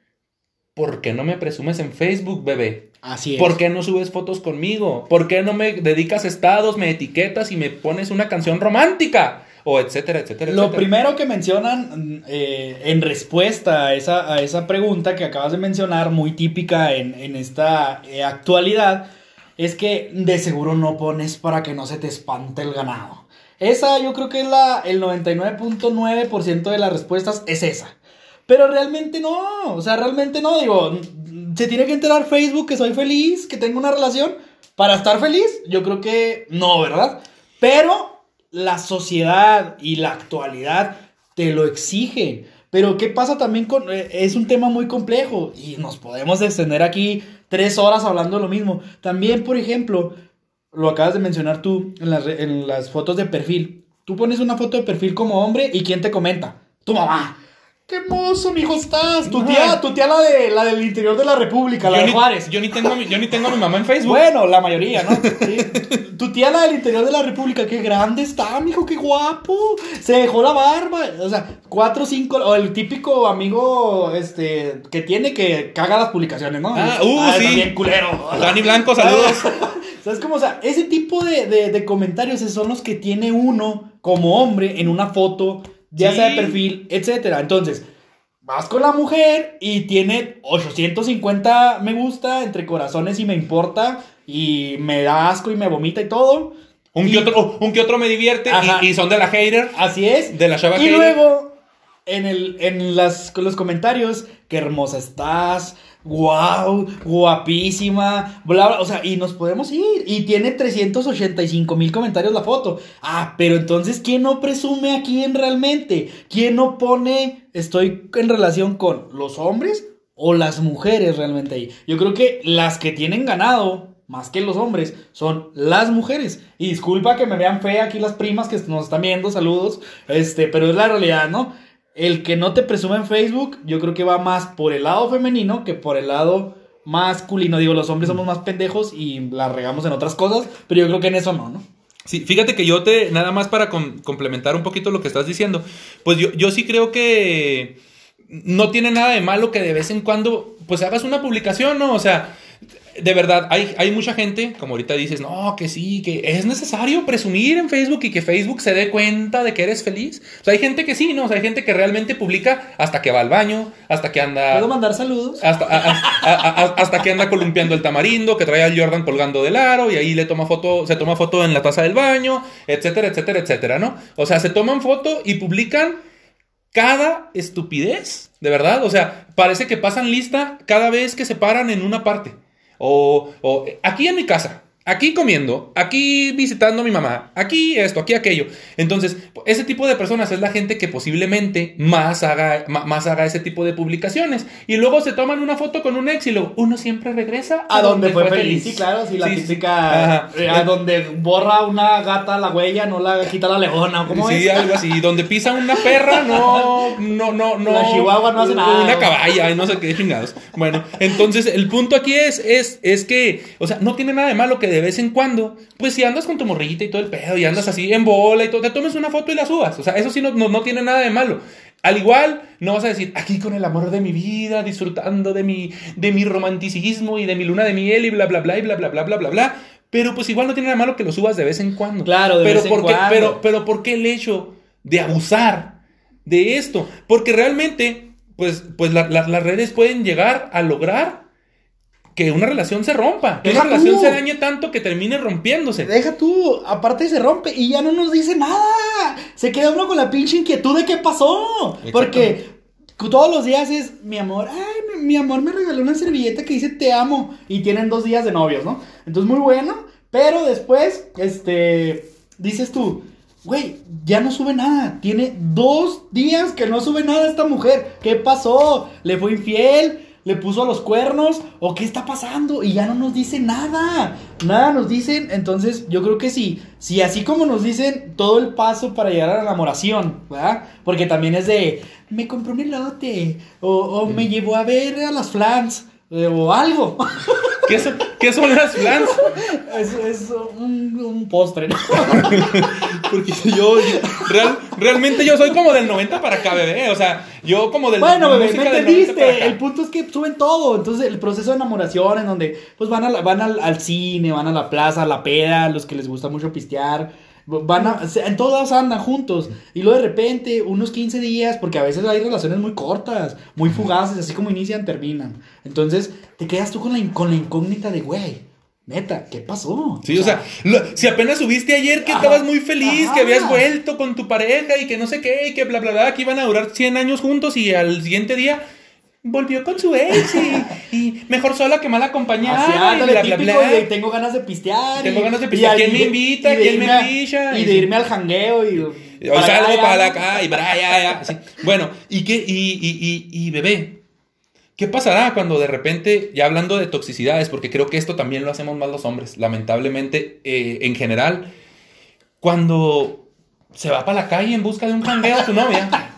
¿por qué no me presumes en Facebook, bebé? Así es. ¿Por qué no subes fotos conmigo? ¿Por qué no me dedicas estados, me etiquetas y me pones una canción romántica? O etcétera, etcétera, Lo etcétera. primero que mencionan eh, en respuesta a esa, a esa pregunta que acabas de mencionar, muy típica en, en esta eh, actualidad, es que de seguro no pones para que no se te espante el ganado. Esa yo creo que es la, el 99.9% de las respuestas es esa. Pero realmente no, o sea, realmente no, digo, se tiene que enterar Facebook que soy feliz, que tengo una relación, para estar feliz, yo creo que no, ¿verdad? Pero la sociedad y la actualidad te lo exigen. Pero ¿qué pasa también con... eh, es un tema muy complejo y nos podemos extender aquí tres horas hablando de lo mismo. También, por ejemplo, lo acabas de mencionar tú en las, en las fotos de perfil. Tú pones una foto de perfil como hombre y ¿quién te comenta? Tu mamá. ¡Qué hermoso, mijo, estás! Tu tía, tu tía la, de, la del interior de la República, la yo, de ni, Juárez. yo, ni tengo, a mi- yo ni tengo a mi mamá en Facebook. Bueno, la mayoría, ¿no? Sí. Tu tía, la del interior de la República, qué grande está, mijo, qué guapo. Se dejó la barba. O sea, cuatro o cinco, o el típico amigo este que tiene que caga las publicaciones, ¿no? Ah, uh, sí. También culero. Dani Blanco, saludos. [LAUGHS] ¿Sabes cómo? O sea, ese tipo de, de- de comentarios son los que tiene uno como hombre en una foto, ya Sí. sea de perfil, etcétera. Entonces, vas con la mujer y tiene 850 me gusta entre corazones y me importa y me da asco y me vomita y todo. Un Y- que otro, un que otro me divierte y, y son de la hater. Así es. De la chava Y hater. luego, en, el, en las, los comentarios, qué hermosa estás, wow, guapísima, bla, bla, o sea, y nos podemos ir. Y tiene 385 mil comentarios la foto. Ah, pero entonces, ¿quién no presume a quién realmente? ¿Quién no pone, estoy en relación con los hombres o las mujeres realmente ahí? Yo creo que las que tienen ganado más que los hombres, son las mujeres. Y disculpa que me vean fea aquí las primas que nos están viendo, saludos, este, pero es la realidad, ¿no? El que no te presume en Facebook, yo creo que va más por el lado femenino que por el lado masculino. Digo, los hombres somos más pendejos y la regamos en otras cosas, pero yo creo que en eso no, ¿no? Sí, fíjate que yo te, nada más para com- complementar un poquito lo que estás diciendo, pues yo, yo sí creo que no tiene nada de malo que de vez en cuando, pues hagas una publicación, ¿no? O sea, de verdad, hay, hay mucha gente, como ahorita dices, no, que sí, que es necesario presumir en Facebook y que Facebook se dé cuenta de que eres feliz. O sea, hay gente que sí, ¿no? O sea, hay gente que realmente publica hasta que va al baño, hasta que anda... ¿Puedo mandar saludos? Hasta, a- a- a- hasta que anda columpiando el tamarindo, que trae al Jordan colgando del aro y ahí le toma foto, se toma foto en la taza del baño, etcétera, etcétera, etcétera, ¿no? O sea, se toman foto y publican cada estupidez, de verdad. O sea, parece que pasan lista cada vez que se paran en una parte. O, o aquí en mi casa, Aquí comiendo, aquí visitando a mi mamá, aquí esto, aquí aquello. Entonces, ese tipo de personas es la gente que posiblemente más haga, más haga ese tipo de publicaciones. Y luego se toman una foto con un ex y luego uno siempre regresa A donde fue feliz, sí, claro, sí, la Sí, sí. típica. Ajá. eh, a donde borra una gata la huella, no la quita la leona, ¿o ¿cómo sí, es? algo así. Donde pisa una perra, no, no, no, [LAUGHS] no. La chihuahua no hace nada. Una caballa, y no sé qué chingados. Bueno, entonces el punto aquí es, es, es que, o sea, no tiene nada de malo que de vez en cuando, pues si andas con tu morrita y todo el pedo y andas así en bola y todo, te tomes una foto y la subas. O sea, eso sí no, no, no tiene nada de malo. Al igual, no vas a decir, aquí con el amor de mi vida, disfrutando de mi, de mi romanticismo y de mi luna de miel y bla, bla, bla, y bla, bla, bla, bla, bla, bla. Pero pues igual no tiene nada de malo que lo subas de vez en cuando. Claro, de pero vez en ¿por qué- cuando. Pero, pero ¿por qué el hecho de abusar de esto? Porque realmente, pues, pues la- la- las redes pueden llegar a lograr que una relación se rompa, que Deja una relación tú. se dañe tanto que termine rompiéndose. Deja tú, aparte se rompe y ya no nos dice nada. Se queda uno con la pinche inquietud de qué pasó. Porque todos los días es, mi amor, ay, mi, mi amor me regaló una servilleta que dice te amo. Y tienen dos días de novios, ¿no? Entonces muy bueno, pero después, este, dices tú, güey, ya no sube nada. Tiene dos días que no sube nada esta mujer. ¿Qué pasó? ¿Le fue infiel? ¿Le puso a los cuernos? ¿O qué está pasando? Y ya no nos dice nada. Nada nos dicen. Entonces, yo creo que sí. Si así como nos dicen todo el paso para llegar a la enamoración, ¿verdad? Porque también es de, me compró un elote. O, o me llevó a ver a las flans. eh, o algo. [LAUGHS] ¿Qué, son, qué son las flans? es es un, un postre, ¿no? [LAUGHS] Porque yo, yo- real- realmente yo soy como del 90 para acá, bebé. O sea, yo como del Bueno, bebé, me del 90 para entendiste. El punto es que suben todo. Entonces, el proceso de enamoración en donde pues van, a la- van al, al cine, van a la plaza, a la peda, los que les gusta mucho pistear. Van a, en todos andan juntos. Y luego de repente, unos 15 días, porque a veces hay relaciones muy cortas, muy fugaces, así como inician, terminan. Entonces, te quedas tú con la, con la incógnita de, güey, neta, ¿qué pasó? Sí, o sea, lo- si apenas subiste ayer que Ajá, estabas muy feliz, que habías vuelto con tu pareja y que no sé qué, y que bla, bla, bla, que iban a durar 100 años juntos y al siguiente día volvió con su ex y, y mejor sola que mal acompañada Así, y bla, bla, bla. tengo ganas de pistear. Tengo y- ganas de pistear. ¿Quién me invita? de ¿Quién me irme a- picha? Y de irme al jangueo y... O para acá y para allá, allá, sí. Bueno, ¿y qué? Y bebé, ¿qué pasará cuando de repente, ya hablando de toxicidades, porque creo que esto también lo hacemos más los hombres, lamentablemente, eh, en general, cuando se va para la calle en busca de un jangueo tu novia, [LAUGHS]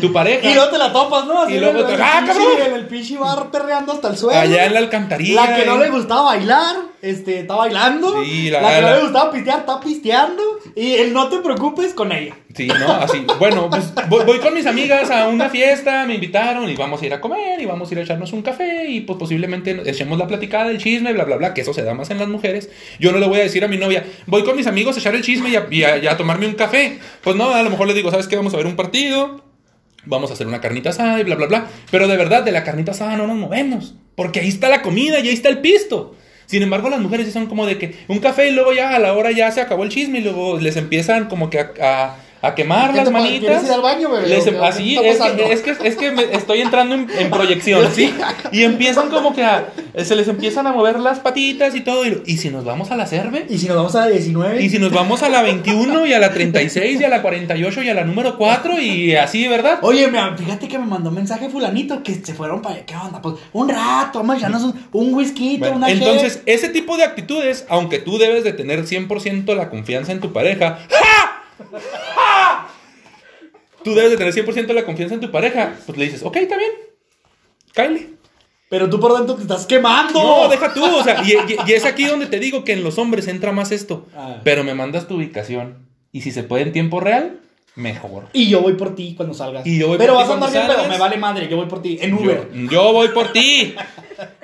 tu pareja, Y luego te la topas, ¿no? Así Y luego te- ¡Ah, cabrón! En el pinche bar perreando hasta el suelo. allá en la alcantarilla. La que no le gustaba bailar, este, está bailando. Sí, la, la- que no le gustaba pistear, está pisteando. Y el no te preocupes con ella. Sí, ¿no? Así. Bueno, pues voy, voy con mis amigas a una fiesta, me invitaron y vamos a ir a comer y vamos a ir a echarnos un café y pues posiblemente echemos la platicada del chisme, bla, bla, bla, que eso se da más en las mujeres. Yo no le voy a decir a mi novia, voy con mis amigos a echar el chisme y a, y a- y a tomarme un café. Pues no, a lo mejor le digo, ¿sabes qué? Vamos a ver un partido, vamos a hacer una carnita asada y bla, bla, bla. Pero de verdad, de la carnita asada no nos movemos, porque ahí está la comida y ahí está el pisto. Sin embargo, las mujeres sí son como de que un café y luego ya a la hora ya se acabó el chisme y luego les empiezan como que a, a- a quemar ¿Qué las manitas. ¿Quieres ir al baño, bebé? Les- ¿O qué- así, es, que, es, que, es que me estoy entrando en, en proyección, ¿sí? Y empiezan como que a, se les empiezan a mover las patitas y todo. Y, y si nos vamos a la cerve, Y si nos vamos a la 19. y si nos vamos a la 21 y a la 36 y a la 48 y a la número 4 y así, ¿verdad? Oye, fíjate que me mandó un mensaje fulanito que se fueron para allá. ¿Qué onda? Pues un rato, vamos a echarnos un, un whisky, Bueno, una entonces, ese tipo de actitudes, aunque tú debes de tener 100% la confianza en tu pareja, ¡Ja! Tú debes de tener 100% la confianza en tu pareja, pues le dices, ok, está bien, cáele. Pero tú por dentro te estás quemando. No, deja tú, o sea, y, y- y es aquí donde te digo que en los hombres entra más esto. Ah. Pero me mandas tu ubicación. Y si se puede en tiempo real, mejor. Y yo voy por ti cuando salgas. Y yo voy Pero por vas a andar bien, pero me vale madre. Yo voy por ti. En Uber. Yo, yo voy por ti.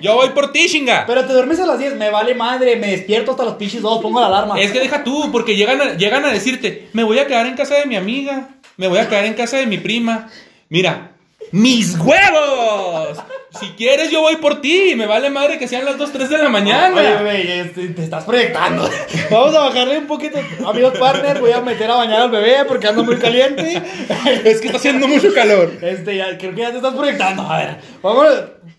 Yo voy por ti, chinga. Pero te duermes a las 10, me vale madre, me despierto hasta los pinches dos, pongo la alarma. Es que deja tú, porque llegan a, llegan a decirte, me voy a quedar en casa de mi amiga, me voy a quedar en casa de mi prima. Mira, mis huevos. Si quieres, yo voy por ti. Me vale madre que sean las 2, 3 de la mañana. Oye, bebé, este, te estás proyectando. Vamos a bajarle un poquito. Amigos partner, voy a meter a bañar al bebé porque anda muy caliente. Es que está haciendo mucho calor. Este, ya, creo que ya te estás proyectando. A ver, vamos,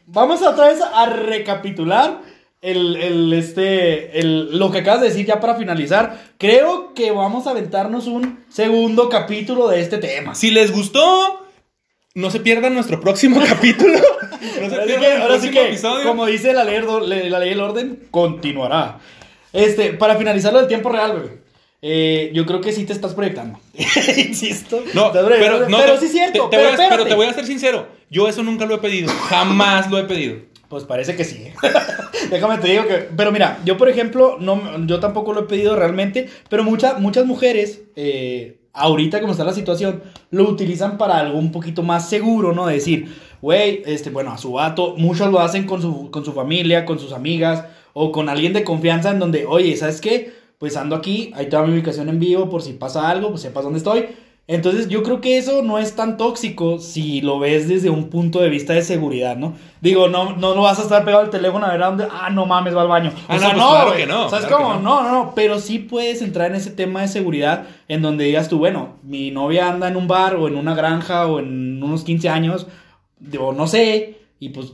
vamos otra vez a recapitular el, el, este, el, lo que acabas de decir ya para finalizar. Creo que vamos a aventarnos un segundo capítulo de este tema. Si les gustó, no se pierdan nuestro próximo [LAUGHS] capítulo. No se pierdan que, el ahora sí que, episodio. como dice la ley, la ley del orden, continuará. Este, para finalizarlo del tiempo real, bebé. eh, yo creo que sí te estás proyectando. [LAUGHS] Insisto. No, pero, no, pero sí es cierto. te- te voy a- pero, pero te voy a ser sincero. Yo eso nunca lo he pedido. Jamás lo he pedido. Pues parece que sí. [LAUGHS] Déjame te digo que. Pero mira, yo por ejemplo, no, yo tampoco lo he pedido realmente, pero muchas muchas mujeres, eh, ahorita como está la situación, lo utilizan para algo un poquito más seguro, ¿no? De decir, güey, este, bueno, a su vato, muchos lo hacen con su, con su familia, con sus amigas, o con alguien de confianza en donde, oye, ¿sabes qué? Pues ando aquí, ahí te va mi ubicación en vivo por si pasa algo, pues sepas dónde estoy. Entonces yo creo que eso no es tan tóxico si lo ves desde un punto de vista de seguridad, ¿no? Digo, no, no, no vas a estar pegado al teléfono a ver a dónde, ah, no mames, va al baño. Ah, o no, sea, pues no, claro que no, ¿Sabes claro cómo? No, no, no, pero sí puedes entrar en ese tema de seguridad en donde digas tú, bueno, mi novia anda en un bar o en una granja o en unos 15 años, o no sé, y pues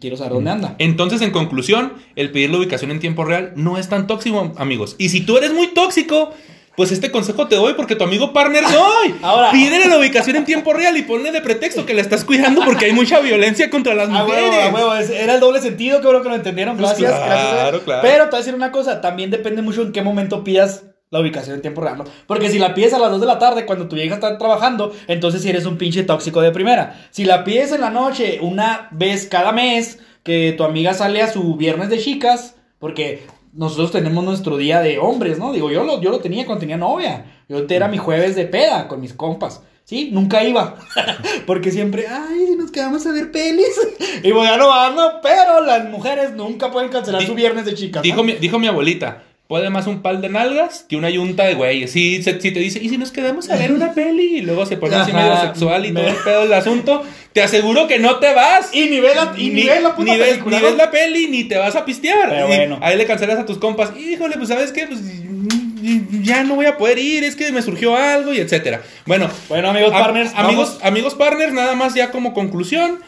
quiero saber dónde anda. Entonces, en conclusión, el pedir la ubicación en tiempo real no es tan tóxico, amigos. Y si tú eres muy tóxico, pues este consejo te doy porque tu amigo partner soy. [LAUGHS] Ahora- pídele la ubicación en tiempo real y ponle de pretexto que la estás cuidando porque hay mucha violencia contra las mujeres. huevo, huevo, era el doble sentido, qué bueno que lo entendieron, Pues gracias, claro, gracias. claro. Pero te voy a decir una cosa, también depende mucho en qué momento pidas la ubicación en tiempo real, ¿no? Porque si la pides a las 2 de la tarde cuando tu vieja está trabajando, entonces si eres un pinche tóxico de primera. Si la pides en la noche, una vez cada mes, que tu amiga sale a su viernes de chicas, porque nosotros tenemos nuestro día de hombres, ¿no? Digo, yo lo, yo lo tenía cuando tenía novia. Yo era mi jueves de peda con mis compas. Sí, nunca iba. [LAUGHS] Porque siempre, ay, si nos quedamos a ver pelis. [LAUGHS] Y voy a no pero las mujeres nunca pueden cancelar su viernes de chicas. ¿no? Dijo mi, dijo mi abuelita, puede más un pal de nalgas que una yunta de güeyes. Si, se- si te dice, ¿y si nos quedamos a ver una peli? Y luego se pone así medio sexual y me- todo el pedo del asunto, te aseguro que no te vas. Y ni ve la, y ni, ve la puta ni ves, película. ni ¿no? ves la peli, ni te vas a pistear. Pero bueno. Ahí le cancelas a tus compas. Híjole, pues ¿sabes qué? Pues ya no voy a poder ir, es que me surgió algo y etcétera. Bueno, Bueno, amigos a- partners, amigos, vamos- amigos partners, nada más ya como conclusión.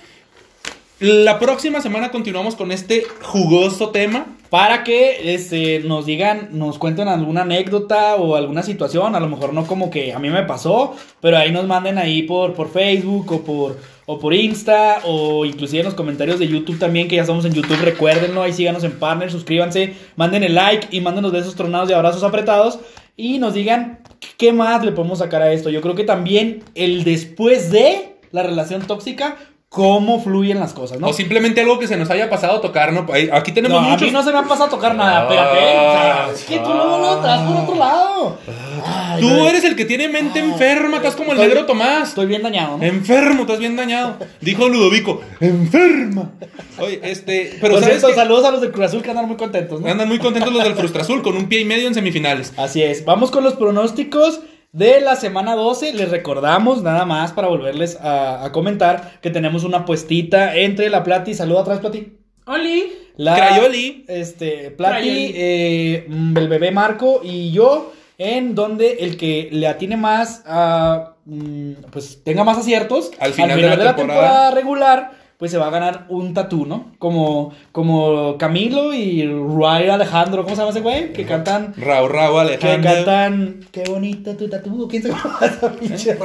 La próxima semana continuamos con este jugoso tema. Para que este, nos digan, nos cuenten alguna anécdota o alguna situación, a lo mejor no como que a mí me pasó, pero ahí nos manden ahí por, por Facebook o por, o por Insta o inclusive en los comentarios de YouTube también, que ya estamos en YouTube, recuérdenlo, ahí síganos en Partner, suscríbanse, manden el like y mándenos besos tronados y abrazos apretados y nos digan qué más le podemos sacar a esto. Yo creo que también el después de la relación tóxica, cómo fluyen las cosas, ¿no? O simplemente algo que se nos haya pasado tocar, ¿no? Aquí tenemos No, a muchos. mí no se me ha pasado a tocar nada, espérate. o sea, es que tú luego lo estás por otro lado. Ay, Tú eres el que tiene mente Ah, enferma, estás como el estoy- negro Tomás. Estoy bien dañado, ¿no? Enfermo, estás bien dañado. Dijo Ludovico, enferma. Oye, este, pero Por ¿sabes cierto, saludos a los de Cruz Azul que andan muy contentos, ¿no? Andan muy contentos los del Frustra Azul con un pie y medio en semifinales. Así es. Vamos con los pronósticos de la semana 12. Les recordamos, nada más para volverles a, a comentar, que tenemos una puestita entre la Plati. Saluda atrás, Plati. Oli. La, Crayoli. Este, Plati, Crayoli. eh, mm, el bebé Marco y yo, en donde el que le atine más a. mm, pues tenga más aciertos Al final de la temporada. regular, pues se va a ganar un tatú, ¿no? Como, como Camilo y Ray Alejandro, ¿cómo se llama ese güey? Que cantan. Raúl, Raúl, Que Alejandro. cantan. Qué bonito tu tatú. ¿Quién se llama esa [LAUGHS] pinche?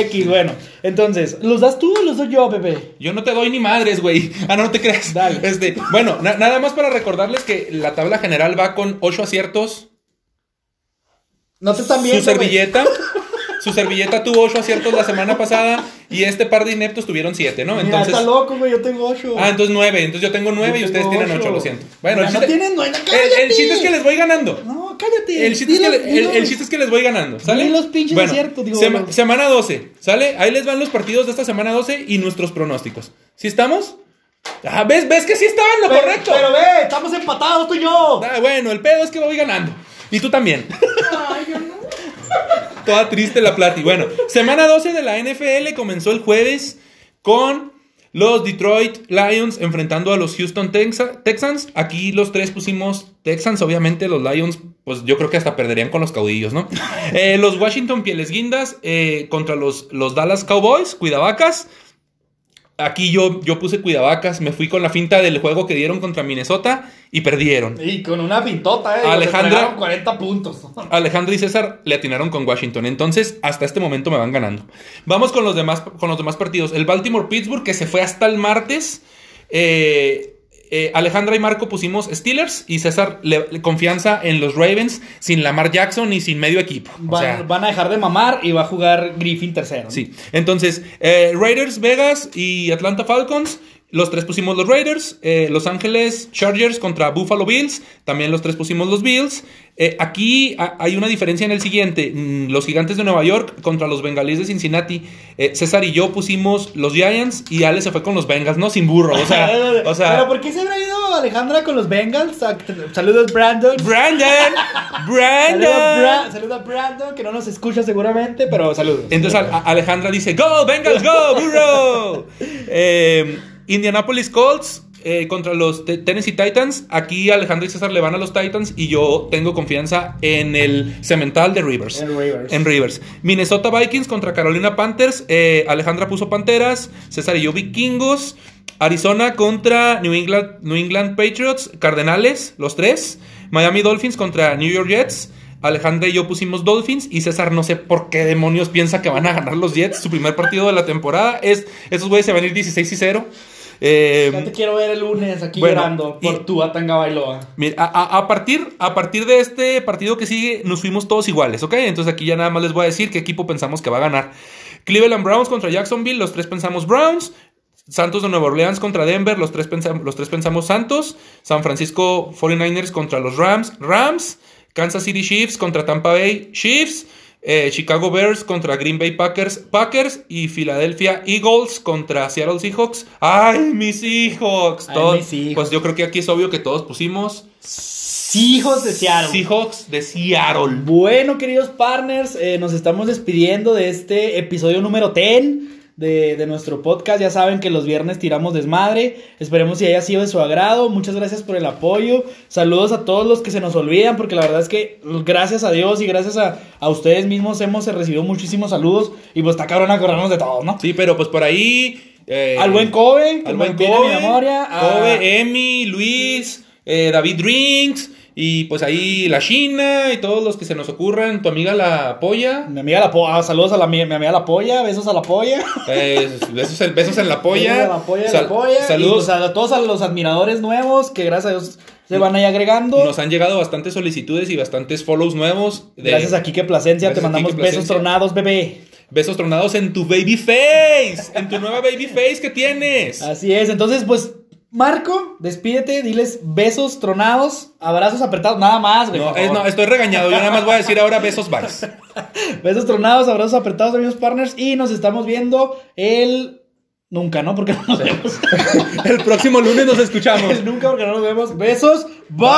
X, bueno. Entonces, ¿los das tú o los doy yo, bebé? Yo no te doy ni madres, güey. [LAUGHS] Ah, no, no te creas. Dale. Este, bueno, na- nada más para recordarles que la tabla general va con 8 aciertos. No te están viendo. su servilleta. [LAUGHS] Su servilleta tuvo 8 aciertos la semana pasada y este par de ineptos tuvieron 7, ¿no? Mira, Entonces. está loco, güey. Yo tengo ocho. Ah, entonces 9. Entonces yo tengo 9 y ustedes tengo tienen 8, ocho. lo siento. Bueno, Mira, el no chiste, tienes nueve, el- el, chiste es que les voy ganando. No, cállate. El chiste, es que, Dilos, le- el- el dilos. chiste es que les voy ganando, ¿sale? Los pinches bueno, aciertos, digo, sema- semana 12, ¿sale? Ahí les van los partidos de esta semana 12 y nuestros pronósticos. ¿Sí estamos? Ah, ¿ves, ¿Ves que sí estaba en lo Pero- correcto? Pero ve, estamos empatados tú y yo. Ah, bueno, el pedo es que voy ganando. Y tú también. Toda triste la plati. Bueno, semana 12 de la NFL comenzó el jueves con los Detroit Lions enfrentando a los Houston Texa- Texans. Aquí los tres pusimos Texans, obviamente los Lions, pues yo creo que hasta perderían con los caudillos, ¿no? [LAUGHS] Eh, los Washington Pieles Guindas eh, contra los, los Dallas Cowboys, Cuidavacas. Aquí yo, yo puse cuidavacas, me fui con la finta del juego que dieron contra Minnesota y perdieron. Y con una pintota, eh. Alejandra- [LAUGHS] Alejandra. 40 puntos. Alejandro y César le atinaron con Washington. Entonces, hasta este momento me van ganando. Vamos con los demás, con los demás partidos. El Baltimore-Pittsburgh, que se fue hasta el martes. Eh, eh, Alejandra y Marco pusimos Steelers y César le, le- confianza en los Ravens sin Lamar Jackson y sin medio equipo. O Van, sea, van a dejar de mamar y va a jugar Griffin tercero. ¿no? Sí, entonces, eh, Raiders, Vegas y Atlanta Falcons. Los tres pusimos los Raiders. eh, los Ángeles Chargers contra Buffalo Bills. También los tres pusimos los Bills. Eh, aquí ha- hay una diferencia en el siguiente. Mm, Los Gigantes de Nueva York contra los Bengalíes de Cincinnati. Eh, César y yo pusimos los Giants y Ale se fue con los Bengals, no sin burro. O sea, [LAUGHS] o sea Pero ¿por qué se habrá ido Alejandra con los Bengals? Saludos, Brandon. Brandon, [LAUGHS] Saludos, Brandon. Bra- saludos a Brandon, que no nos escucha seguramente, pero saludos. Entonces a- a- Alejandra dice, Go, Bengals, go, burro. [LAUGHS] Eh, Indianapolis Colts eh, contra los Te- Tennessee Titans. Aquí Alejandra y César le van a los Titans y yo tengo confianza en el cemental de Rivers. En Rivers. En Rivers. Minnesota Vikings contra Carolina Panthers. Eh, Alejandra puso Panteras. César y yo Vikingos. Arizona contra New England, New England Patriots. Cardenales, los tres. Miami Dolphins contra New York Jets. Alejandra y yo pusimos Dolphins y César no sé por qué demonios piensa que van a ganar los Jets. Su primer partido de la temporada es esos güeyes se van a ir 16 y 0. Eh, Ya te quiero ver el lunes aquí bueno, llorando por y- tu Atanga Bailoa. Mira, a, partir, a partir de este partido que sigue, nos fuimos todos iguales, ¿ok? Entonces aquí ya nada más les voy a decir qué equipo pensamos que va a ganar. Cleveland Browns contra Jacksonville, los tres pensamos Browns. Santos de Nueva Orleans contra Denver, los tres, los tres pensamos Santos. San Francisco 49ers contra los Rams, Rams. Kansas City Chiefs contra Tampa Bay, Chiefs. Eh, Chicago Bears contra Green Bay Packers, Packers. Y Philadelphia Eagles contra Seattle Seahawks. ¡Ay, mis Seahawks! Ay, Todos- mis Seahawks. Pues yo creo que aquí es obvio que todos pusimos Hijos de Seattle. Seahawks de Seattle. Bueno, queridos partners, eh, nos estamos despidiendo de este episodio número 10 de, de nuestro podcast. Ya saben que los viernes tiramos desmadre. Esperemos si haya sido de su agrado. Muchas gracias por el apoyo. Saludos a todos los que se nos olvidan, porque la verdad es que gracias a Dios y gracias a, a ustedes mismos hemos recibido muchísimos saludos. Y pues está cabrón acordarnos de todos, ¿no? Sí, pero pues por ahí. eh, Al buen Kobe, Al buen Kobe. mi memoria. a- Kobe, Emi, Luis, eh, David Drinks. Y pues ahí la China y todos los que se nos ocurran. Tu amiga la Polla. Mi amiga la polla, saludos a la, mi, mi amiga la polla, besos a la polla. eh, besos, en, besos en la polla. [LAUGHS] la polla, Sal- la polla. Saludos. Y, pues, a todos a los admiradores nuevos que gracias a Dios se van ahí agregando. Nos han llegado bastantes solicitudes y bastantes follows nuevos. de- Gracias a Kike Plasencia, te Gracias mandamos Quique besos tronados, bebé. Besos tronados en tu baby face. en tu nueva baby face que tienes. Así es, entonces pues Marco, despídete, diles besos tronados, abrazos apretados, nada más, güey. No, es- no, estoy regañado. Yo nada más voy a decir ahora besos bye. [LAUGHS] Besos tronados, abrazos apretados, amigos partners, y nos estamos viendo el... Nunca, ¿no? Porque no nos vemos. [LAUGHS] El próximo lunes nos [LAUGHS] escuchamos. el nunca porque no nos vemos. Besos, bye.